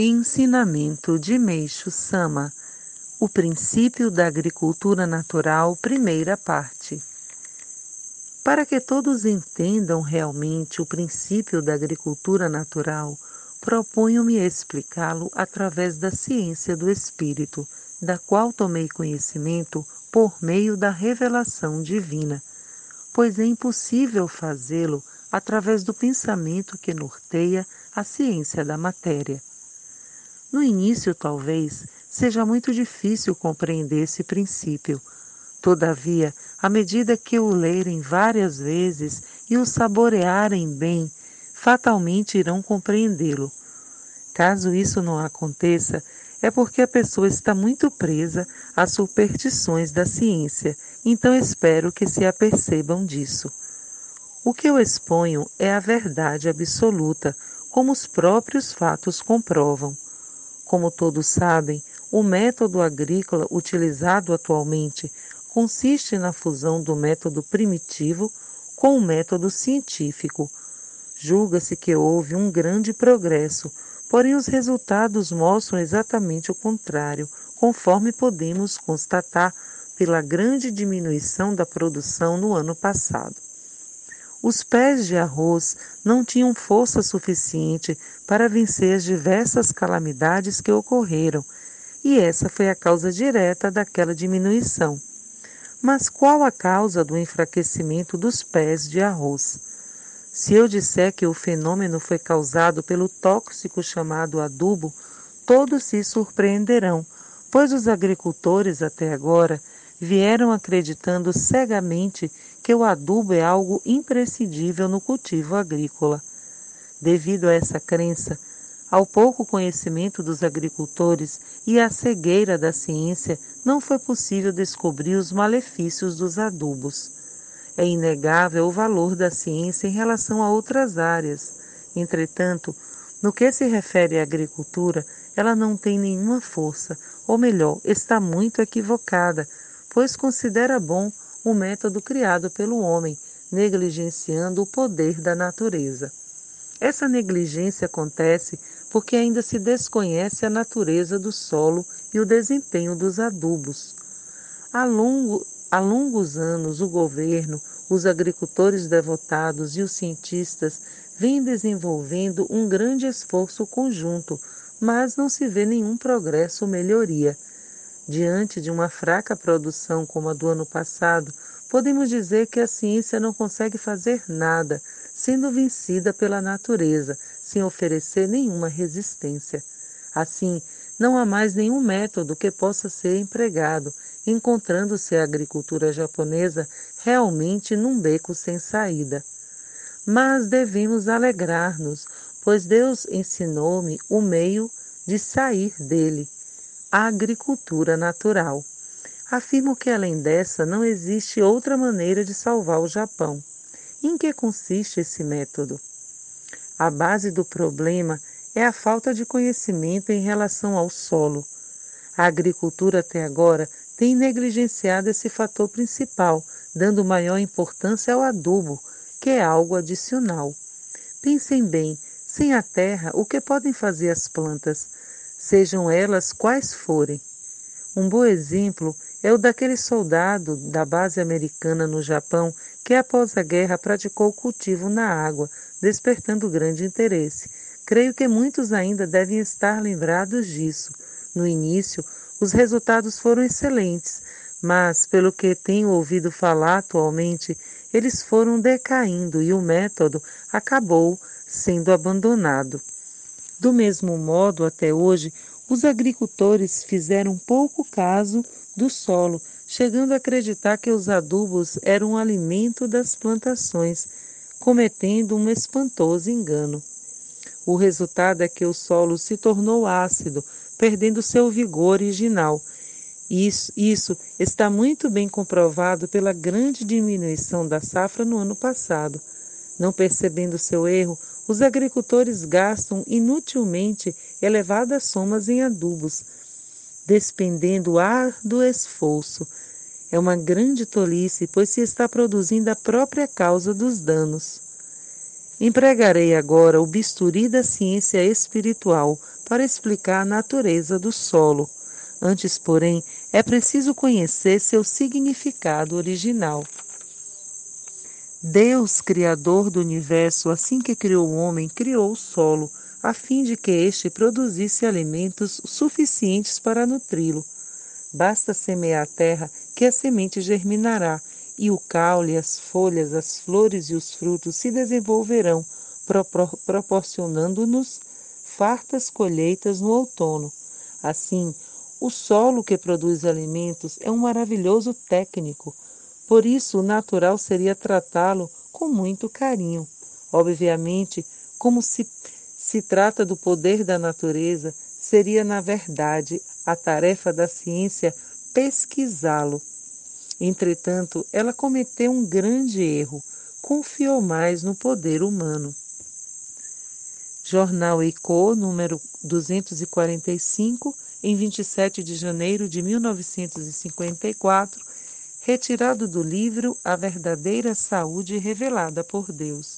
Ensinamento de Meixo Sama O princípio da agricultura natural, primeira parte. Para que todos entendam realmente o princípio da agricultura natural, proponho-me explicá-lo através da ciência do espírito, da qual tomei conhecimento por meio da revelação divina, pois é impossível fazê-lo através do pensamento que norteia a ciência da matéria. No início, talvez, seja muito difícil compreender esse princípio. Todavia, à medida que o lerem várias vezes e o saborearem bem, fatalmente irão compreendê-lo. Caso isso não aconteça, é porque a pessoa está muito presa às superstições da ciência, então espero que se apercebam disso. O que eu exponho é a verdade absoluta, como os próprios fatos comprovam. Como todos sabem, o método agrícola utilizado atualmente consiste na fusão do método primitivo com o método científico. Julga-se que houve um grande progresso, porém os resultados mostram exatamente o contrário, conforme podemos constatar pela grande diminuição da produção no ano passado. Os pés de arroz não tinham força suficiente para vencer as diversas calamidades que ocorreram, e essa foi a causa direta daquela diminuição. Mas qual a causa do enfraquecimento dos pés de arroz? Se eu disser que o fenômeno foi causado pelo tóxico chamado adubo, todos se surpreenderão, pois os agricultores até agora vieram acreditando cegamente que o adubo é algo imprescindível no cultivo agrícola. Devido a essa crença, ao pouco conhecimento dos agricultores e à cegueira da ciência, não foi possível descobrir os malefícios dos adubos. É inegável o valor da ciência em relação a outras áreas. Entretanto, no que se refere à agricultura, ela não tem nenhuma força, ou melhor, está muito equivocada, pois considera bom o método criado pelo homem, negligenciando o poder da natureza. Essa negligência acontece porque ainda se desconhece a natureza do solo e o desempenho dos adubos. Há, longo, há longos anos, o governo, os agricultores devotados e os cientistas vêm desenvolvendo um grande esforço conjunto, mas não se vê nenhum progresso ou melhoria. Diante de uma fraca produção como a do ano passado, podemos dizer que a ciência não consegue fazer nada, sendo vencida pela natureza, sem oferecer nenhuma resistência. Assim, não há mais nenhum método que possa ser empregado, encontrando-se a agricultura japonesa realmente num beco sem saída. Mas devemos alegrar-nos, pois Deus ensinou-me o meio de sair dele agricultura natural. Afirmo que além dessa não existe outra maneira de salvar o Japão. Em que consiste esse método? A base do problema é a falta de conhecimento em relação ao solo. A agricultura até agora tem negligenciado esse fator principal, dando maior importância ao adubo, que é algo adicional. Pensem bem, sem a terra, o que podem fazer as plantas? Sejam elas quais forem. Um bom exemplo é o daquele soldado da base americana no Japão que, após a guerra, praticou o cultivo na água, despertando grande interesse. Creio que muitos ainda devem estar lembrados disso. No início, os resultados foram excelentes, mas, pelo que tenho ouvido falar atualmente, eles foram decaindo e o método acabou sendo abandonado. Do mesmo modo, até hoje, os agricultores fizeram pouco caso do solo, chegando a acreditar que os adubos eram alimento das plantações, cometendo um espantoso engano. O resultado é que o solo se tornou ácido, perdendo seu vigor original. Isso, isso está muito bem comprovado pela grande diminuição da safra no ano passado. Não percebendo seu erro, os agricultores gastam inutilmente elevadas somas em adubos, despendendo árduo esforço. É uma grande tolice, pois se está produzindo a própria causa dos danos. Empregarei agora o bisturi da ciência espiritual para explicar a natureza do solo. Antes, porém, é preciso conhecer seu significado original. Deus, Criador do universo, assim que criou o homem, criou o solo, a fim de que este produzisse alimentos suficientes para nutri-lo. Basta semear a terra que a semente germinará, e o caule, as folhas, as flores e os frutos se desenvolverão, propor proporcionando-nos fartas colheitas no outono. Assim, o solo que produz alimentos é um maravilhoso técnico, por isso o natural seria tratá-lo com muito carinho. Obviamente, como se, se trata do poder da natureza, seria, na verdade, a tarefa da ciência pesquisá-lo. Entretanto, ela cometeu um grande erro, confiou mais no poder humano. Jornal EICO, número 245, em 27 de janeiro de 1954, retirado do livro A Verdadeira Saúde Revelada por Deus.